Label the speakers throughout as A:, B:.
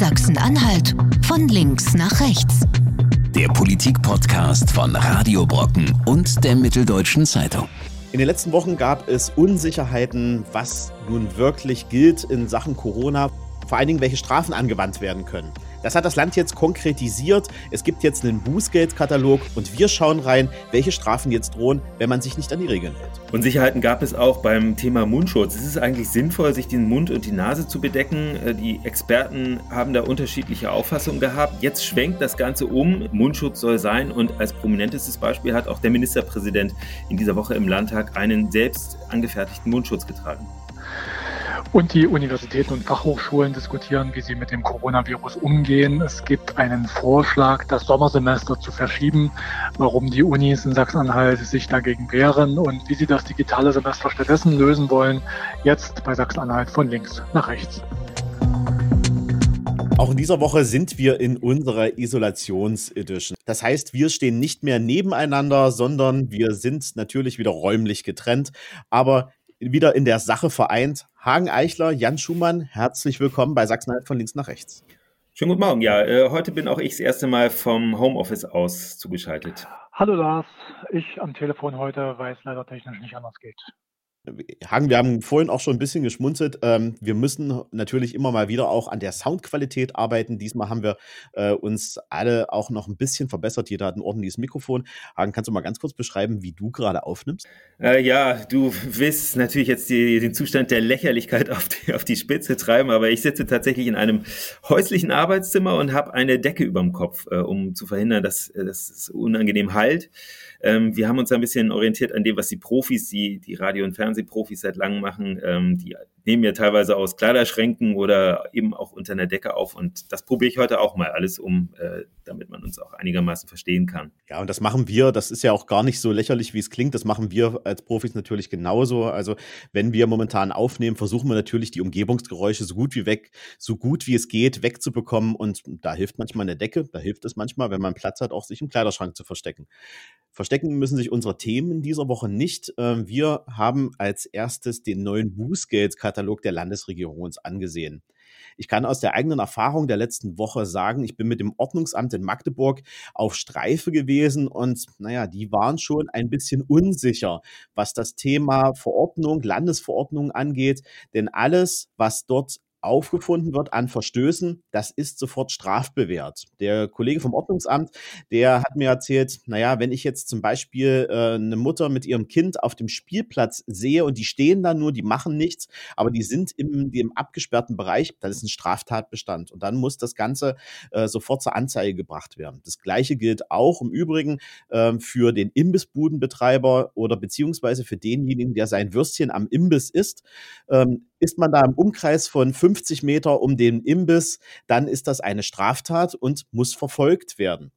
A: Sachsen-Anhalt von links nach rechts.
B: Der Politik-Podcast von Radio Brocken und der Mitteldeutschen Zeitung.
C: In den letzten Wochen gab es Unsicherheiten, was nun wirklich gilt in Sachen Corona, vor allen Dingen welche Strafen angewandt werden können. Das hat das Land jetzt konkretisiert. Es gibt jetzt einen Bußgeldkatalog und wir schauen rein, welche Strafen jetzt drohen, wenn man sich nicht an die Regeln hält.
D: Unsicherheiten gab es auch beim Thema Mundschutz. Ist es eigentlich sinnvoll, sich den Mund und die Nase zu bedecken? Äh, die Experten haben da unterschiedliche Auffassungen gehabt. Jetzt schwenkt das Ganze um. Mundschutz soll sein und als prominentestes Beispiel hat auch der Ministerpräsident in dieser Woche im Landtag einen selbst angefertigten Mundschutz getragen.
E: Und die Universitäten und Fachhochschulen diskutieren, wie sie mit dem Coronavirus umgehen. Es gibt einen Vorschlag, das Sommersemester zu verschieben. Warum die Unis in Sachsen-Anhalt sich dagegen wehren und wie sie das digitale Semester stattdessen lösen wollen, jetzt bei Sachsen-Anhalt von links nach rechts.
C: Auch in dieser Woche sind wir in unserer Isolations-Edition. Das heißt, wir stehen nicht mehr nebeneinander, sondern wir sind natürlich wieder räumlich getrennt. Aber wieder in der Sache vereint. Hagen Eichler, Jan Schumann, herzlich willkommen bei Sachsen-Anhalt von links nach rechts.
D: Schönen guten Morgen. Ja, äh, heute bin auch ich das erste Mal vom Homeoffice aus zugeschaltet.
E: Hallo Lars, ich am Telefon heute, weil es leider technisch nicht anders geht.
C: Hagen, wir haben vorhin auch schon ein bisschen geschmunzelt. Ähm, wir müssen natürlich immer mal wieder auch an der Soundqualität arbeiten. Diesmal haben wir äh, uns alle auch noch ein bisschen verbessert. Jeder hat ein ordentliches Mikrofon. Hagen, kannst du mal ganz kurz beschreiben, wie du gerade aufnimmst?
D: Äh, ja, du willst natürlich jetzt die, den Zustand der Lächerlichkeit auf die, auf die Spitze treiben, aber ich sitze tatsächlich in einem häuslichen Arbeitszimmer und habe eine Decke über dem Kopf, äh, um zu verhindern, dass, äh, es unangenehm halt. Ähm, wir haben uns ein bisschen orientiert an dem, was die Profis, die, die Radio- und Fernsehprofis seit langem machen. Ähm, die nehmen ja teilweise aus Kleiderschränken oder eben auch unter einer Decke auf. Und das probiere ich heute auch mal alles um, äh, damit man uns auch einigermaßen verstehen kann.
C: Ja, und das machen wir. Das ist ja auch gar nicht so lächerlich, wie es klingt. Das machen wir als Profis natürlich genauso. Also wenn wir momentan aufnehmen, versuchen wir natürlich die Umgebungsgeräusche so gut wie weg, so gut wie es geht, wegzubekommen. Und da hilft manchmal eine Decke. Da hilft es manchmal, wenn man Platz hat, auch sich im Kleiderschrank zu verstecken. Verstecken müssen sich unsere Themen in dieser Woche nicht. Ähm, wir haben als erstes den neuen Bußgeldkatalog der Landesregierung uns angesehen. Ich kann aus der eigenen Erfahrung der letzten Woche sagen, ich bin mit dem Ordnungsamt in Magdeburg auf Streife gewesen und naja, die waren schon ein bisschen unsicher, was das Thema Verordnung, Landesverordnung angeht, denn alles, was dort aufgefunden wird an Verstößen, das ist sofort strafbewehrt. Der Kollege vom Ordnungsamt, der hat mir erzählt, naja, wenn ich jetzt zum Beispiel äh, eine Mutter mit ihrem Kind auf dem Spielplatz sehe und die stehen da nur, die machen nichts, aber die sind im, im abgesperrten Bereich, dann ist ein Straftatbestand. Und dann muss das Ganze äh, sofort zur Anzeige gebracht werden. Das Gleiche gilt auch im Übrigen äh, für den Imbissbudenbetreiber oder beziehungsweise für denjenigen, der sein Würstchen am Imbiss isst. Ähm, ist man da im Umkreis von 50 Meter um den Imbiss, dann ist das eine Straftat und muss verfolgt werden.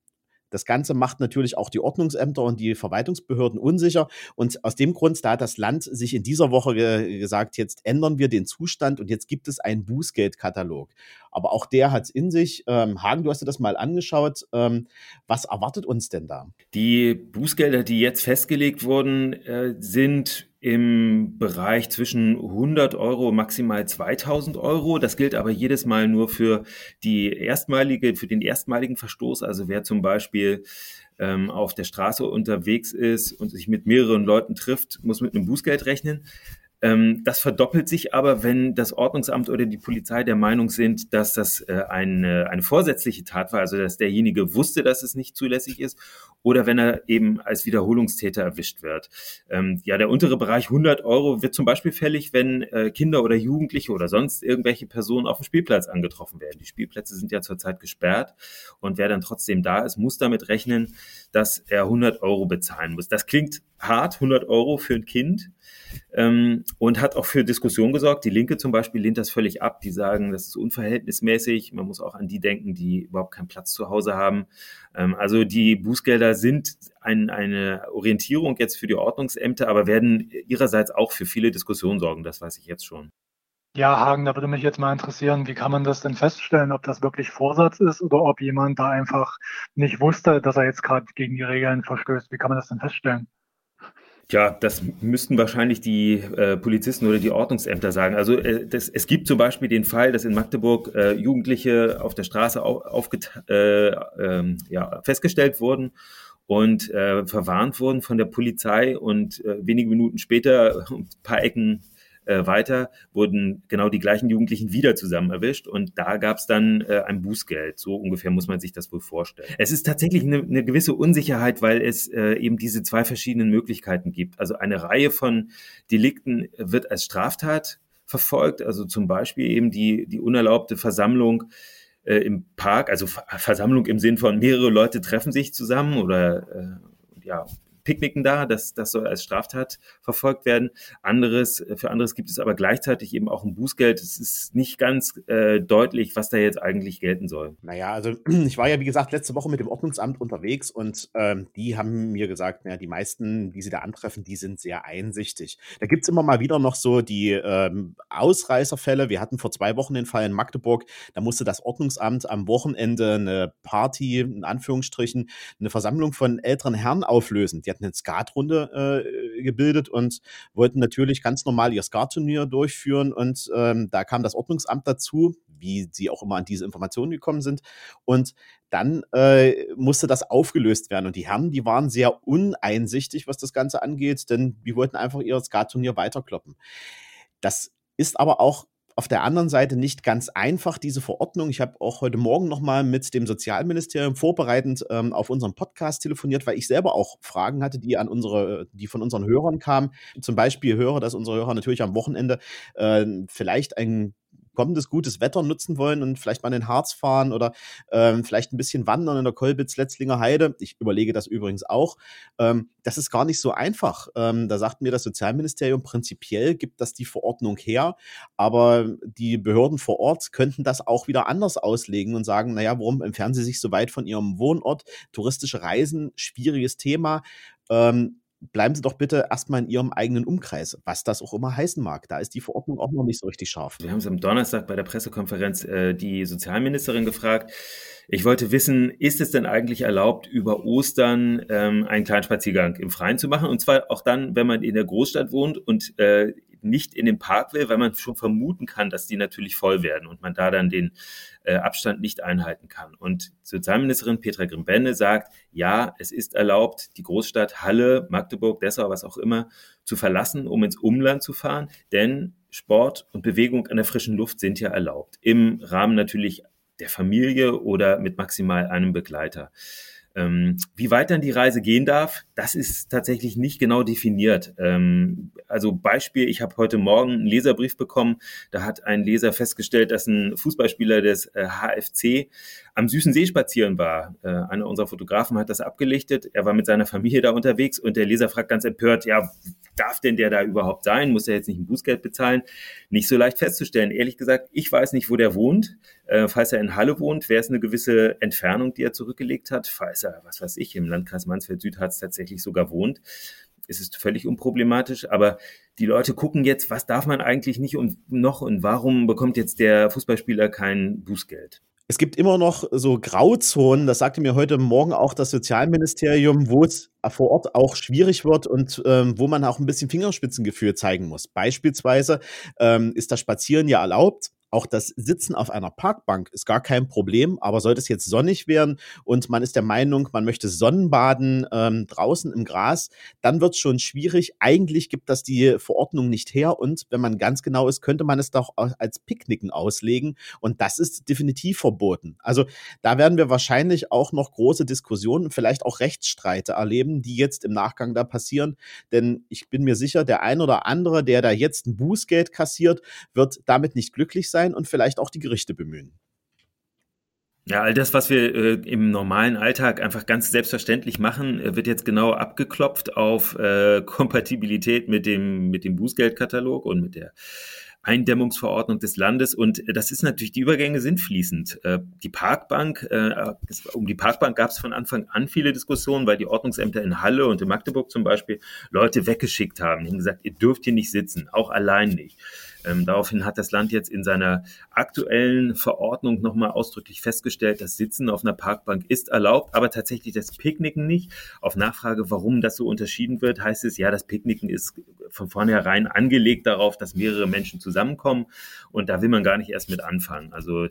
C: Das Ganze macht natürlich auch die Ordnungsämter und die Verwaltungsbehörden unsicher. Und aus dem Grund, da hat das Land sich in dieser Woche ge gesagt, jetzt ändern wir den Zustand und jetzt gibt es einen Bußgeldkatalog. Aber auch der hat es in sich. Ähm, Hagen, du hast dir das mal angeschaut. Ähm, was erwartet uns denn da?
D: Die Bußgelder, die jetzt festgelegt wurden, äh, sind im Bereich zwischen 100 Euro maximal 2000 Euro. Das gilt aber jedes Mal nur für die erstmalige, für den erstmaligen Verstoß. Also wer zum Beispiel ähm, auf der Straße unterwegs ist und sich mit mehreren Leuten trifft, muss mit einem Bußgeld rechnen. Ähm, das verdoppelt sich aber, wenn das Ordnungsamt oder die Polizei der Meinung sind, dass das äh, eine, eine vorsätzliche Tat war, also dass derjenige wusste, dass es nicht zulässig ist, oder wenn er eben als Wiederholungstäter erwischt wird. Ähm, ja, der untere Bereich 100 Euro wird zum Beispiel fällig, wenn äh, Kinder oder Jugendliche oder sonst irgendwelche Personen auf dem Spielplatz angetroffen werden. Die Spielplätze sind ja zurzeit gesperrt und wer dann trotzdem da ist, muss damit rechnen, dass er 100 Euro bezahlen muss. Das klingt hart, 100 Euro für ein Kind ähm, und hat auch für Diskussion gesorgt. Die Linke zum Beispiel lehnt das völlig ab. Die sagen, das ist unverhältnismäßig. Man muss auch an die denken, die überhaupt keinen Platz zu Hause haben. Ähm, also die Bußgelder sind ein, eine Orientierung jetzt für die Ordnungsämter, aber werden ihrerseits auch für viele Diskussionen sorgen. Das weiß ich jetzt schon.
E: Ja, Hagen, da würde mich jetzt mal interessieren, wie kann man das denn feststellen, ob das wirklich Vorsatz ist oder ob jemand da einfach nicht wusste, dass er jetzt gerade gegen die Regeln verstößt. Wie kann man das denn feststellen?
D: Tja, das müssten wahrscheinlich die äh, Polizisten oder die Ordnungsämter sagen. Also äh, das, es gibt zum Beispiel den Fall, dass in Magdeburg äh, Jugendliche auf der Straße auf, äh, ähm, ja, festgestellt wurden und äh, verwarnt wurden von der Polizei und äh, wenige Minuten später, ein paar Ecken äh, weiter wurden genau die gleichen Jugendlichen wieder zusammen erwischt und da gab es dann äh, ein Bußgeld. So ungefähr muss man sich das wohl vorstellen. Es ist tatsächlich eine, eine gewisse Unsicherheit, weil es äh, eben diese zwei verschiedenen Möglichkeiten gibt. Also eine Reihe von Delikten wird als Straftat verfolgt, also zum Beispiel eben die, die unerlaubte Versammlung äh, im Park, also Versammlung im Sinn von mehrere Leute treffen sich zusammen oder äh, ja, Picknicken da, das, das soll als Straftat verfolgt werden. Anderes, für anderes gibt es aber gleichzeitig eben auch ein Bußgeld. Es ist nicht ganz äh, deutlich, was da jetzt eigentlich gelten soll.
C: Naja, also ich war ja, wie gesagt, letzte Woche mit dem Ordnungsamt unterwegs und ähm, die haben mir gesagt, naja, die meisten, die sie da antreffen, die sind sehr einsichtig. Da gibt es immer mal wieder noch so die ähm, Ausreißerfälle. Wir hatten vor zwei Wochen den Fall in Magdeburg, da musste das Ordnungsamt am Wochenende eine Party, in Anführungsstrichen, eine Versammlung von älteren Herren auflösen. Die hatten eine Skatrunde äh, gebildet und wollten natürlich ganz normal ihr Skatturnier durchführen. Und ähm, da kam das Ordnungsamt dazu, wie sie auch immer an diese Informationen gekommen sind. Und dann äh, musste das aufgelöst werden. Und die Herren, die waren sehr uneinsichtig, was das Ganze angeht, denn die wollten einfach ihr Skatturnier weiterkloppen. Das ist aber auch auf der anderen Seite nicht ganz einfach, diese Verordnung. Ich habe auch heute Morgen nochmal mit dem Sozialministerium vorbereitend ähm, auf unseren Podcast telefoniert, weil ich selber auch Fragen hatte, die an unsere, die von unseren Hörern kamen. Zum Beispiel höre, dass unsere Hörer natürlich am Wochenende äh, vielleicht ein kommendes gutes Wetter nutzen wollen und vielleicht mal in den Harz fahren oder ähm, vielleicht ein bisschen wandern in der Kolbitz-Letzlinger Heide, ich überlege das übrigens auch, ähm, das ist gar nicht so einfach. Ähm, da sagt mir das Sozialministerium, prinzipiell gibt das die Verordnung her, aber die Behörden vor Ort könnten das auch wieder anders auslegen und sagen, naja, warum entfernen sie sich so weit von ihrem Wohnort? Touristische Reisen, schwieriges Thema. Ähm, bleiben Sie doch bitte erstmal in Ihrem eigenen Umkreis, was das auch immer heißen mag. Da ist die Verordnung auch noch nicht so richtig scharf.
D: Wir haben es am Donnerstag bei der Pressekonferenz äh, die Sozialministerin gefragt. Ich wollte wissen, ist es denn eigentlich erlaubt, über Ostern ähm, einen kleinen Spaziergang im Freien zu machen? Und zwar auch dann, wenn man in der Großstadt wohnt und äh, nicht in den Park will, weil man schon vermuten kann, dass die natürlich voll werden und man da dann den äh, Abstand nicht einhalten kann. Und Sozialministerin Petra Grimbenne sagt, ja, es ist erlaubt, die Großstadt Halle, Magdeburg, Dessau, was auch immer, zu verlassen, um ins Umland zu fahren, denn Sport und Bewegung an der frischen Luft sind ja erlaubt. Im Rahmen natürlich der Familie oder mit maximal einem Begleiter. Ähm, wie weit dann die Reise gehen darf, das ist tatsächlich nicht genau definiert. Ähm, also Beispiel, ich habe heute Morgen einen Leserbrief bekommen, da hat ein Leser festgestellt, dass ein Fußballspieler des äh, HFC am Süßen See spazieren war. Äh, einer unserer Fotografen hat das abgelichtet, er war mit seiner Familie da unterwegs und der Leser fragt ganz empört, ja, darf denn der da überhaupt sein? Muss er jetzt nicht ein Bußgeld bezahlen? Nicht so leicht festzustellen. Ehrlich gesagt, ich weiß nicht, wo der wohnt. Äh, falls er in Halle wohnt, wäre es eine gewisse Entfernung, die er zurückgelegt hat. Falls er, was weiß ich, im Landkreis Mansfeld-Süd tatsächlich sogar wohnt, ist es völlig unproblematisch. Aber die Leute gucken jetzt, was darf man eigentlich nicht und noch und warum bekommt jetzt der Fußballspieler kein Bußgeld?
C: Es gibt immer noch so Grauzonen, das sagte mir heute Morgen auch das Sozialministerium, wo es vor Ort auch schwierig wird und ähm, wo man auch ein bisschen Fingerspitzengefühl zeigen muss. Beispielsweise ähm, ist das Spazieren ja erlaubt, auch das Sitzen auf einer Parkbank ist gar kein Problem, aber sollte es jetzt sonnig werden und man ist der Meinung, man möchte Sonnenbaden ähm, draußen im Gras, dann wird es schon schwierig. Eigentlich gibt das die Verordnung nicht her und wenn man ganz genau ist, könnte man es doch als Picknicken auslegen und das ist definitiv verboten. Also da werden wir wahrscheinlich auch noch große Diskussionen, vielleicht auch Rechtsstreite erleben, die jetzt im Nachgang da passieren, denn ich bin mir sicher, der ein oder andere, der da jetzt ein Bußgeld kassiert, wird damit nicht glücklich sein sein und vielleicht auch die Gerichte bemühen.
D: Ja, all das, was wir äh, im normalen Alltag einfach ganz selbstverständlich machen, äh, wird jetzt genau abgeklopft auf äh, Kompatibilität mit dem, mit dem Bußgeldkatalog und mit der Eindämmungsverordnung des Landes. Und das ist natürlich, die Übergänge sind fließend. Äh, die Parkbank, äh, um die Parkbank gab es von Anfang an viele Diskussionen, weil die Ordnungsämter in Halle und in Magdeburg zum Beispiel Leute weggeschickt haben. Die haben gesagt, ihr dürft hier nicht sitzen, auch allein nicht. Ähm, daraufhin hat das Land jetzt in seiner aktuellen Verordnung nochmal ausdrücklich festgestellt, das Sitzen auf einer Parkbank ist erlaubt, aber tatsächlich das Picknicken nicht. Auf Nachfrage, warum das so unterschieden wird, heißt es, ja, das Picknicken ist von vornherein angelegt darauf, dass mehrere Menschen zusammenkommen und da will man gar nicht erst mit anfangen. Also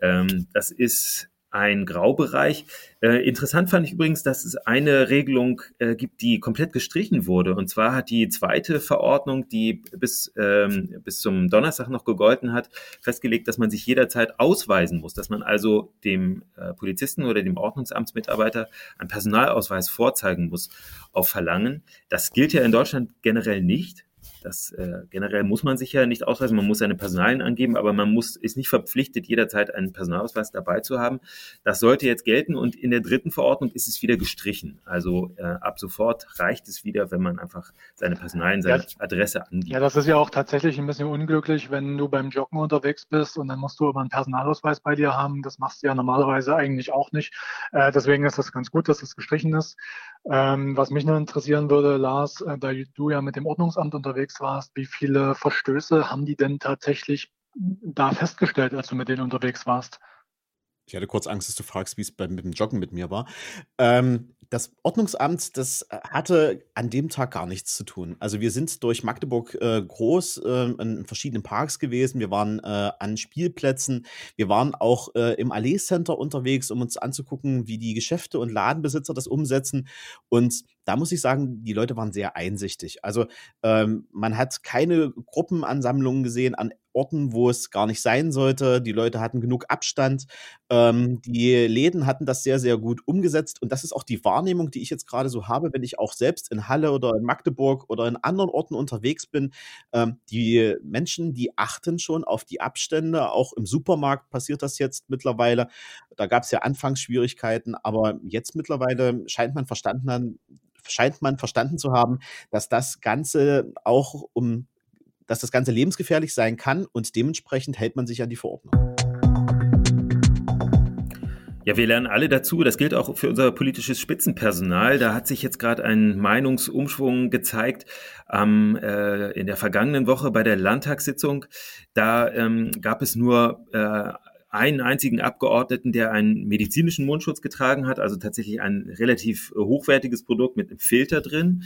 D: ähm, das ist ein Graubereich. Äh, interessant fand ich übrigens, dass es eine Regelung äh, gibt, die komplett gestrichen wurde. Und zwar hat die zweite Verordnung, die bis, ähm, bis zum Donnerstag noch gegolten hat, festgelegt, dass man sich jederzeit ausweisen muss, dass man also dem äh, Polizisten oder dem Ordnungsamtsmitarbeiter einen Personalausweis vorzeigen muss auf Verlangen. Das gilt ja in Deutschland generell nicht. Das äh, generell muss man sich ja nicht ausweisen, man muss seine Personalien angeben, aber man muss ist nicht verpflichtet, jederzeit einen Personalausweis dabei zu haben. Das sollte jetzt gelten und in der dritten Verordnung ist es wieder gestrichen. Also äh, ab sofort reicht es wieder, wenn man einfach seine Personalien, seine ja, Adresse angibt.
E: Ja, das ist ja auch tatsächlich ein bisschen unglücklich, wenn du beim Joggen unterwegs bist und dann musst du immer einen Personalausweis bei dir haben. Das machst du ja normalerweise eigentlich auch nicht. Äh, deswegen ist das ganz gut, dass das gestrichen ist. Ähm, was mich nur interessieren würde, Lars, äh, da du ja mit dem Ordnungsamt unterwegs warst, wie viele Verstöße haben die denn tatsächlich da festgestellt, als du mit denen unterwegs warst?
C: Ich hatte kurz Angst, dass du fragst, wie es mit dem Joggen mit mir war. Ähm, das Ordnungsamt, das äh, hatte an dem Tag gar nichts zu tun. Also wir sind durch Magdeburg äh, groß äh, in verschiedenen Parks gewesen. Wir waren äh, an Spielplätzen. Wir waren auch äh, im Allee Center unterwegs, um uns anzugucken, wie die Geschäfte und Ladenbesitzer das umsetzen. Und da muss ich sagen, die Leute waren sehr einsichtig. Also ähm, man hat keine Gruppenansammlungen gesehen an Orten, wo es gar nicht sein sollte. Die Leute hatten genug Abstand. Ähm, die Läden hatten das sehr, sehr gut umgesetzt. Und das ist auch die Wahrnehmung, die ich jetzt gerade so habe, wenn ich auch selbst in Halle oder in Magdeburg oder in anderen Orten unterwegs bin. Ähm, die Menschen, die achten schon auf die Abstände. Auch im Supermarkt passiert das jetzt mittlerweile. Da gab es ja Anfangsschwierigkeiten, aber jetzt mittlerweile scheint man verstanden, scheint man verstanden zu haben, dass das Ganze auch um dass das Ganze lebensgefährlich sein kann und dementsprechend hält man sich an die Verordnung.
D: Ja, wir lernen alle dazu. Das gilt auch für unser politisches Spitzenpersonal. Da hat sich jetzt gerade ein Meinungsumschwung gezeigt ähm, äh, in der vergangenen Woche bei der Landtagssitzung. Da ähm, gab es nur äh, einen einzigen Abgeordneten, der einen medizinischen Mundschutz getragen hat, also tatsächlich ein relativ hochwertiges Produkt mit einem Filter drin.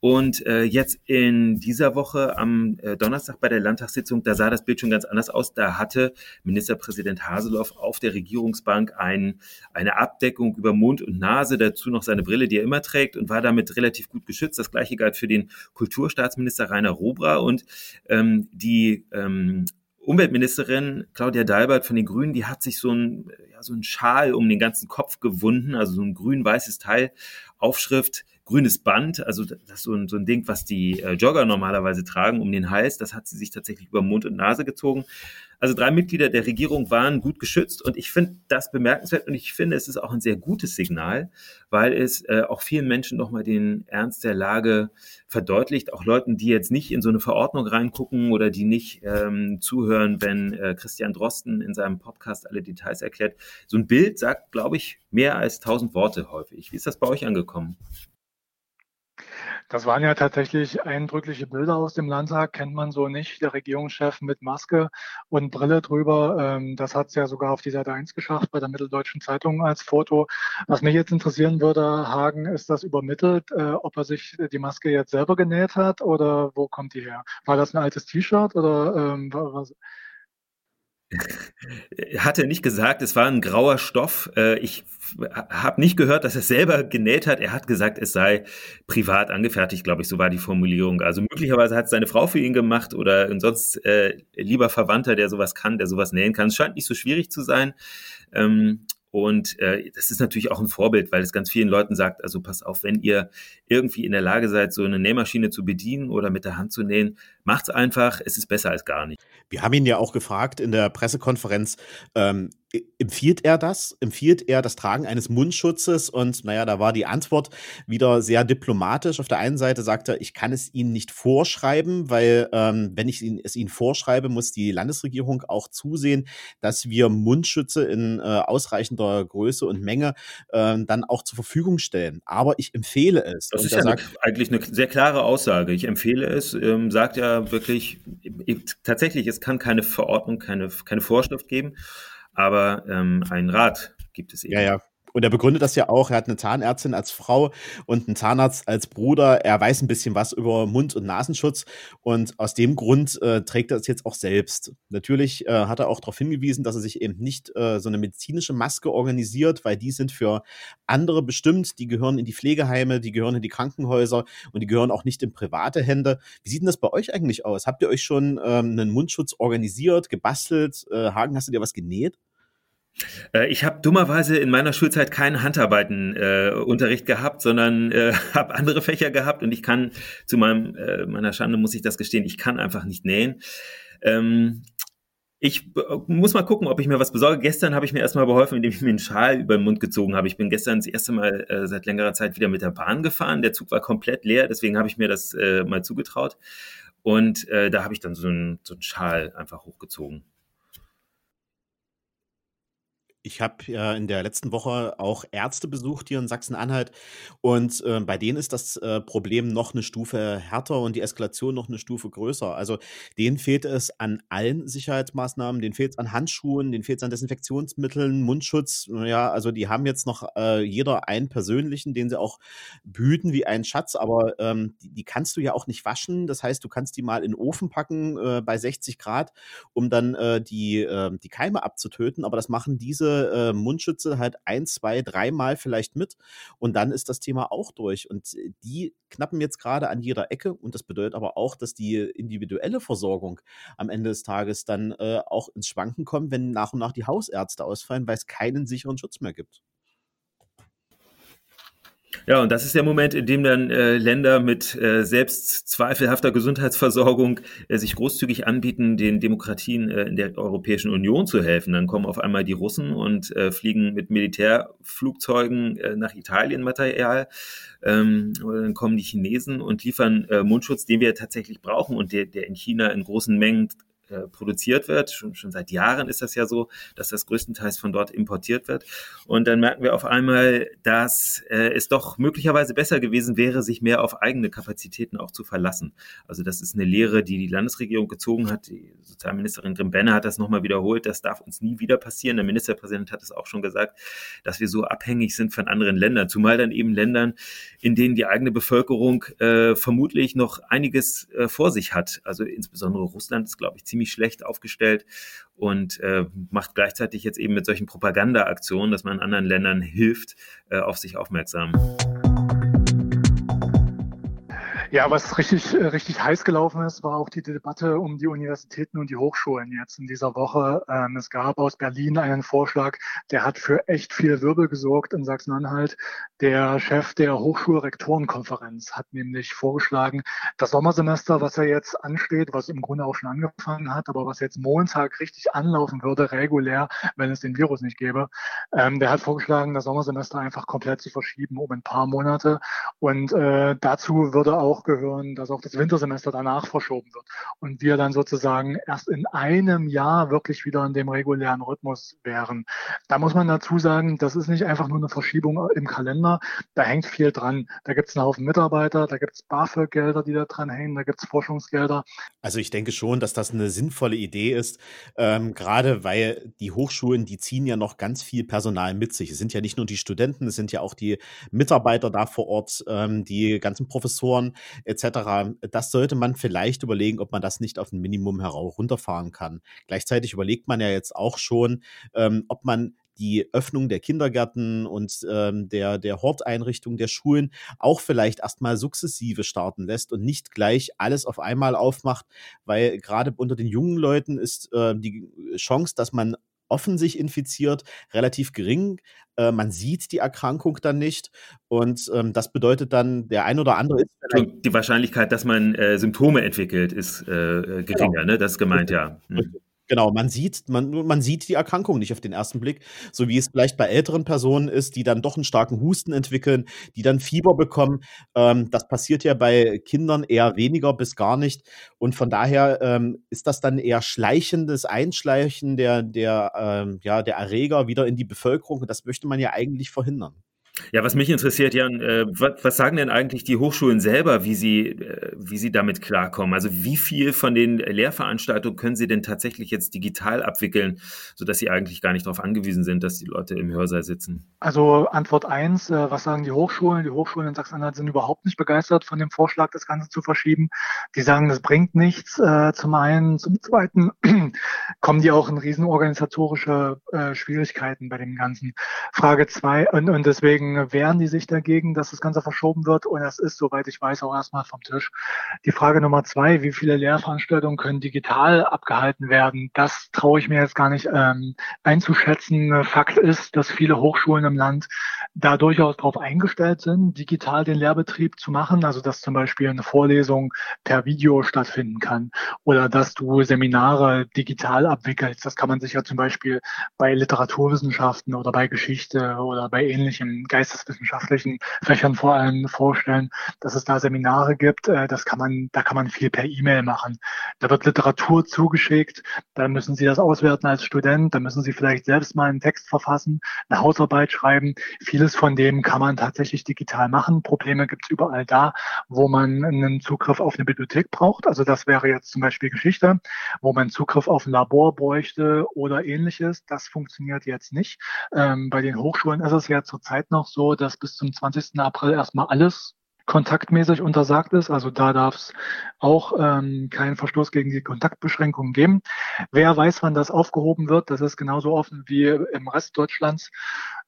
D: Und äh, jetzt in dieser Woche am äh, Donnerstag bei der Landtagssitzung, da sah das Bild schon ganz anders aus. Da hatte Ministerpräsident Haseloff auf der Regierungsbank ein, eine Abdeckung über Mund und Nase, dazu noch seine Brille, die er immer trägt und war damit relativ gut geschützt. Das gleiche galt für den Kulturstaatsminister Rainer Robra und ähm, die ähm, Umweltministerin Claudia Dalbert von den Grünen, die hat sich so ein, ja, so ein Schal um den ganzen Kopf gewunden, also so ein grün-weißes Teil, Aufschrift grünes Band, also das ist so ein, so ein Ding, was die äh, Jogger normalerweise tragen um den Hals, das hat sie sich tatsächlich über Mund und Nase gezogen. Also drei Mitglieder der Regierung waren gut geschützt und ich finde das bemerkenswert und ich finde, es ist auch ein sehr gutes Signal, weil es äh, auch vielen Menschen nochmal den Ernst der Lage verdeutlicht, auch Leuten, die jetzt nicht in so eine Verordnung reingucken oder die nicht ähm, zuhören, wenn äh, Christian Drosten in seinem Podcast alle Details erklärt. So ein Bild sagt, glaube ich, mehr als tausend Worte häufig. Wie ist das bei euch angekommen?
E: Das waren ja tatsächlich eindrückliche Bilder aus dem Landtag, kennt man so nicht. Der Regierungschef mit Maske und Brille drüber. Ähm, das hat es ja sogar auf die Seite 1 geschafft bei der Mitteldeutschen Zeitung als Foto. Was mich jetzt interessieren würde, Hagen, ist das übermittelt, äh, ob er sich die Maske jetzt selber genäht hat oder wo kommt die her? War das ein altes T-Shirt oder ähm, was?
D: Hat er nicht gesagt, es war ein grauer Stoff. Äh, ich habe nicht gehört, dass er es selber genäht hat. Er hat gesagt, es sei privat angefertigt, glaube ich, so war die Formulierung. Also möglicherweise hat es seine Frau für ihn gemacht oder sonst äh, lieber Verwandter, der sowas kann, der sowas nähen kann. Es scheint nicht so schwierig zu sein. Ähm, und äh, das ist natürlich auch ein Vorbild, weil es ganz vielen Leuten sagt, also pass auf, wenn ihr irgendwie in der Lage seid, so eine Nähmaschine zu bedienen oder mit der Hand zu nähen, macht's einfach, es ist besser als gar nicht.
C: Wir haben ihn ja auch gefragt in der Pressekonferenz, ähm, empfiehlt er das? Empfiehlt er das Tragen eines Mundschutzes? Und naja, da war die Antwort wieder sehr diplomatisch. Auf der einen Seite sagt er, ich kann es Ihnen nicht vorschreiben, weil ähm, wenn ich es Ihnen vorschreibe, muss die Landesregierung auch zusehen, dass wir Mundschütze in äh, ausreichender Größe und Menge äh, dann auch zur Verfügung stellen. Aber ich empfehle es.
D: Das und ist ja sagt, eine, eigentlich eine sehr klare Aussage. Ich empfehle es, ähm, sagt er da wirklich, tatsächlich, es kann keine Verordnung, keine, keine Vorschrift geben, aber ähm, ein Rat gibt es eben.
C: Ja, ja, und er begründet das ja auch. Er hat eine Zahnärztin als Frau und einen Zahnarzt als Bruder. Er weiß ein bisschen was über Mund- und Nasenschutz. Und aus dem Grund äh, trägt er es jetzt auch selbst. Natürlich äh, hat er auch darauf hingewiesen, dass er sich eben nicht äh, so eine medizinische Maske organisiert, weil die sind für andere bestimmt. Die gehören in die Pflegeheime, die gehören in die Krankenhäuser und die gehören auch nicht in private Hände. Wie sieht denn das bei euch eigentlich aus? Habt ihr euch schon ähm, einen Mundschutz organisiert, gebastelt? Äh, Hagen, hast du dir was genäht?
D: Äh, ich habe dummerweise in meiner Schulzeit keinen Handarbeitenunterricht äh, gehabt, sondern äh, habe andere Fächer gehabt und ich kann zu meinem äh, meiner Schande muss ich das gestehen, ich kann einfach nicht nähen. Ähm, ich muss mal gucken, ob ich mir was besorge. Gestern habe ich mir erstmal beholfen, indem ich mir einen Schal über den Mund gezogen habe. Ich bin gestern das erste Mal äh, seit längerer Zeit wieder mit der Bahn gefahren. Der Zug war komplett leer, deswegen habe ich mir das äh, mal zugetraut. Und äh, da habe ich dann so einen, so einen Schal einfach hochgezogen.
C: Ich habe ja in der letzten Woche auch Ärzte besucht hier in Sachsen-Anhalt und äh, bei denen ist das äh, Problem noch eine Stufe härter und die Eskalation noch eine Stufe größer. Also denen fehlt es an allen Sicherheitsmaßnahmen, denen fehlt es an Handschuhen, denen fehlt es an Desinfektionsmitteln, Mundschutz. Ja, also die haben jetzt noch äh, jeder einen persönlichen, den sie auch behüten wie einen Schatz, aber ähm, die, die, kannst du ja auch nicht waschen. Das heißt, du kannst die mal in den Ofen packen äh, bei 60 Grad, um dann äh, die, ähm, die Keime abzutöten, aber das machen diese äh, Mundschütze halt ein, zwei, dreimal vielleicht mit und dann ist das Thema auch durch. Und äh, die knappen jetzt gerade an jeder Ecke und das bedeutet aber auch, dass die individuelle Versorgung am Ende des Tages dann äh, auch ins Schwanken kommt, wenn nach und nach die Hausärzte ausfallen, weil es keinen sicheren Schutz mehr gibt.
D: Ja, und das ist der Moment, in dem dann äh, Länder mit äh, selbst zweifelhafter Gesundheitsversorgung äh, sich großzügig anbieten, den Demokratien äh, in der Europäischen Union zu helfen. Dann kommen auf einmal die Russen und äh, fliegen mit Militärflugzeugen äh, nach Italien Material. Ähm, dann kommen die Chinesen und liefern äh, Mundschutz, den wir tatsächlich brauchen und der, der in China in großen Mengen äh, produziert wird. Schon, schon seit Jahren ist das ja so, dass das größtenteils von dort importiert wird. Und dann merken wir auf einmal, dass äh, es doch möglicherweise besser gewesen wäre, sich mehr auf eigene Kapazitäten auch zu verlassen. Also das ist eine Lehre, die die Landesregierung gezogen hat. Die Sozialministerin Grimbenne hat das nochmal wiederholt. Das darf uns nie wieder passieren. Der Ministerpräsident hat es auch schon gesagt, dass wir so abhängig sind von anderen Ländern, zumal dann eben Ländern, in denen die eigene Bevölkerung äh, vermutlich noch einiges äh, vor sich hat. Also insbesondere Russland ist, glaube ich, ziemlich ziemlich schlecht aufgestellt und äh, macht gleichzeitig jetzt eben mit solchen Propagandaaktionen, dass man anderen Ländern hilft, äh, auf sich aufmerksam.
E: Ja, was richtig, äh, richtig heiß gelaufen ist, war auch die Debatte um die Universitäten und die Hochschulen jetzt in dieser Woche. Ähm, es gab aus Berlin einen Vorschlag, der hat für echt viel Wirbel gesorgt in Sachsen-Anhalt. Der Chef der Hochschulrektorenkonferenz hat nämlich vorgeschlagen, das Sommersemester, was ja jetzt ansteht, was im Grunde auch schon angefangen hat, aber was jetzt Montag richtig anlaufen würde, regulär, wenn es den Virus nicht gäbe, ähm, der hat vorgeschlagen, das Sommersemester einfach komplett zu verschieben um ein paar Monate. Und äh, dazu würde auch gehören, dass auch das Wintersemester danach verschoben wird und wir dann sozusagen erst in einem Jahr wirklich wieder in dem regulären Rhythmus wären. Da muss man dazu sagen, das ist nicht einfach nur eine Verschiebung im Kalender, da hängt viel dran. Da gibt es einen Haufen Mitarbeiter, da gibt es BAföG-Gelder, die da dran hängen, da gibt es Forschungsgelder.
C: Also ich denke schon, dass das eine sinnvolle Idee ist, ähm, gerade weil die Hochschulen, die ziehen ja noch ganz viel Personal mit sich. Es sind ja nicht nur die Studenten, es sind ja auch die Mitarbeiter da vor Ort, ähm, die ganzen Professoren etc. Das sollte man vielleicht überlegen, ob man das nicht auf ein Minimum herunterfahren kann. Gleichzeitig überlegt man ja jetzt auch schon, ähm, ob man die Öffnung der Kindergärten und ähm, der, der Horteinrichtung der Schulen auch vielleicht erstmal sukzessive starten lässt und nicht gleich alles auf einmal aufmacht, weil gerade unter den jungen Leuten ist äh, die Chance, dass man offen sich infiziert, relativ gering. Äh, man sieht die Erkrankung dann nicht und ähm, das bedeutet dann, der ein oder andere ist
D: Die Wahrscheinlichkeit, dass man äh, Symptome entwickelt, ist äh, äh geringer, genau. ne? Das ist gemeint, ja. Hm.
C: Genau, man sieht, man, man sieht die Erkrankung nicht auf den ersten Blick, so wie es vielleicht bei älteren Personen ist, die dann doch einen starken Husten entwickeln, die dann Fieber bekommen. Ähm, das passiert ja bei Kindern eher weniger bis gar nicht. Und von daher ähm, ist das dann eher schleichendes Einschleichen der, der, ähm, ja, der Erreger wieder in die Bevölkerung. Und das möchte man ja eigentlich verhindern.
D: Ja, was mich interessiert, Jan, äh, was, sagen denn eigentlich die Hochschulen selber, wie sie, äh, wie sie damit klarkommen? Also wie viel von den Lehrveranstaltungen können sie denn tatsächlich jetzt digital abwickeln, sodass sie eigentlich gar nicht darauf angewiesen sind, dass die Leute im Hörsaal sitzen?
E: Also Antwort eins, äh, was sagen die Hochschulen? Die Hochschulen in Sachsen-Anhalt sind überhaupt nicht begeistert von dem Vorschlag, das Ganze zu verschieben. Die sagen, das bringt nichts. Zum einen, zum zweiten kommen die auch in riesenorganisatorische äh, Schwierigkeiten bei dem Ganzen. Frage zwei, und deswegen wehren die sich dagegen, dass das Ganze verschoben wird. Und das ist, soweit ich weiß, auch erstmal vom Tisch. Die Frage Nummer zwei, wie viele Lehrveranstaltungen können digital abgehalten werden? Das traue ich mir jetzt gar nicht ähm, einzuschätzen. Fakt ist, dass viele Hochschulen im Land da durchaus darauf eingestellt sind, digital den Lehrbetrieb zu machen. Also dass zum Beispiel eine Vorlesung per Video stattfinden kann oder dass du Seminare digital abwickelst. Das kann man sich ja zum Beispiel bei Literaturwissenschaften oder bei Geschichte oder bei ähnlichen geisteswissenschaftlichen Fächern vor allem vorstellen, dass es da Seminare gibt. Äh, das kann man, da kann man viel per E-Mail machen. Da wird Literatur zugeschickt. Da müssen Sie das auswerten als Student. Da müssen Sie vielleicht selbst mal einen Text verfassen, eine Hausarbeit schreiben. Vieles von dem kann man tatsächlich digital machen. Probleme gibt es überall da, wo man einen Zugriff auf eine Bibliothek braucht. Also das wäre jetzt zum Beispiel Geschichte, wo man Zugriff auf ein Labor bräuchte oder ähnliches. Das funktioniert jetzt nicht. Ähm, bei den Hochschulen ist es ja zurzeit noch so, dass bis zum 20. April erstmal alles kontaktmäßig untersagt ist. Also da darf es auch ähm, keinen Verstoß gegen die Kontaktbeschränkungen geben. Wer weiß, wann das aufgehoben wird, das ist genauso offen wie im Rest Deutschlands.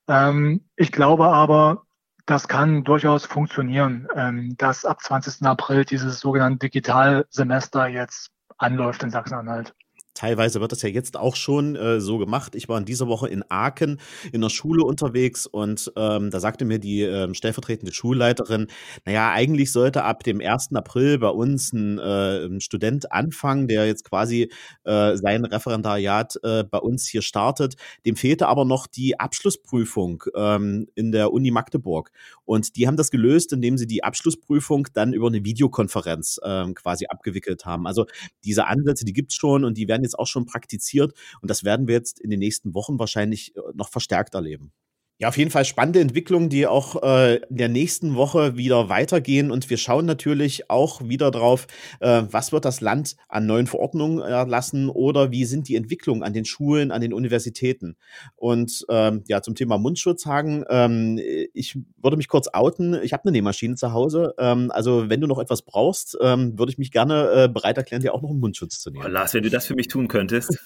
E: Ähm, ich glaube aber, das kann durchaus funktionieren, ähm, dass ab 20. April dieses sogenannte Digitalsemester jetzt anläuft in Sachsen-Anhalt.
C: Teilweise wird das ja jetzt auch schon äh, so gemacht. Ich war in dieser Woche in Aachen in der Schule unterwegs und ähm, da sagte mir die ähm, stellvertretende Schulleiterin, naja, eigentlich sollte ab dem 1. April bei uns ein, äh, Student anfangen, der jetzt quasi äh, sein Referendariat äh, bei uns hier startet. Dem fehlte aber noch die Abschlussprüfung ähm, in der Uni Magdeburg. Und die haben das gelöst, indem sie die Abschlussprüfung dann über eine Videokonferenz ähm, quasi abgewickelt haben. Also diese Ansätze, die gibt's schon und die werden jetzt auch schon praktiziert. Und das werden wir jetzt in den nächsten Wochen wahrscheinlich äh, noch verstärkt erleben. Ja, auf jeden Fall spannende Entwicklungen, die auch äh, in der nächsten Woche wieder weitergehen. Und wir schauen natürlich auch wieder drauf, äh, was wird das Land an neuen Verordnungen erlassen oder wie sind die Entwicklungen an den Schulen, an den Universitäten. Und ähm, ja, zum Thema Mundschutz sagen, ähm, ich würde mich kurz outen. Ich habe eine Nähmaschine zu Hause. Ähm, also wenn du noch etwas brauchst, ähm, würde ich mich gerne äh, bereit erklären, dir auch noch einen Mundschutz zu nehmen.
D: Oh, Lars, wenn du das für mich tun könntest.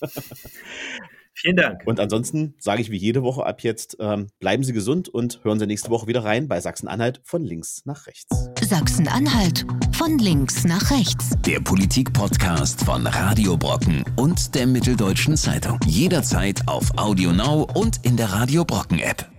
D: Vielen Dank.
C: Und ansonsten sage ich wie jede Woche ab jetzt, ähm, bleiben Sie gesund und hören Sie nächste Woche wieder rein bei Sachsen-Anhalt von links nach rechts.
A: Sachsen-Anhalt von links nach rechts.
B: Der Politik-Podcast von Radio Brocken und der Mitteldeutschen Zeitung. Jederzeit auf Audio Now und in der Radio Brocken App.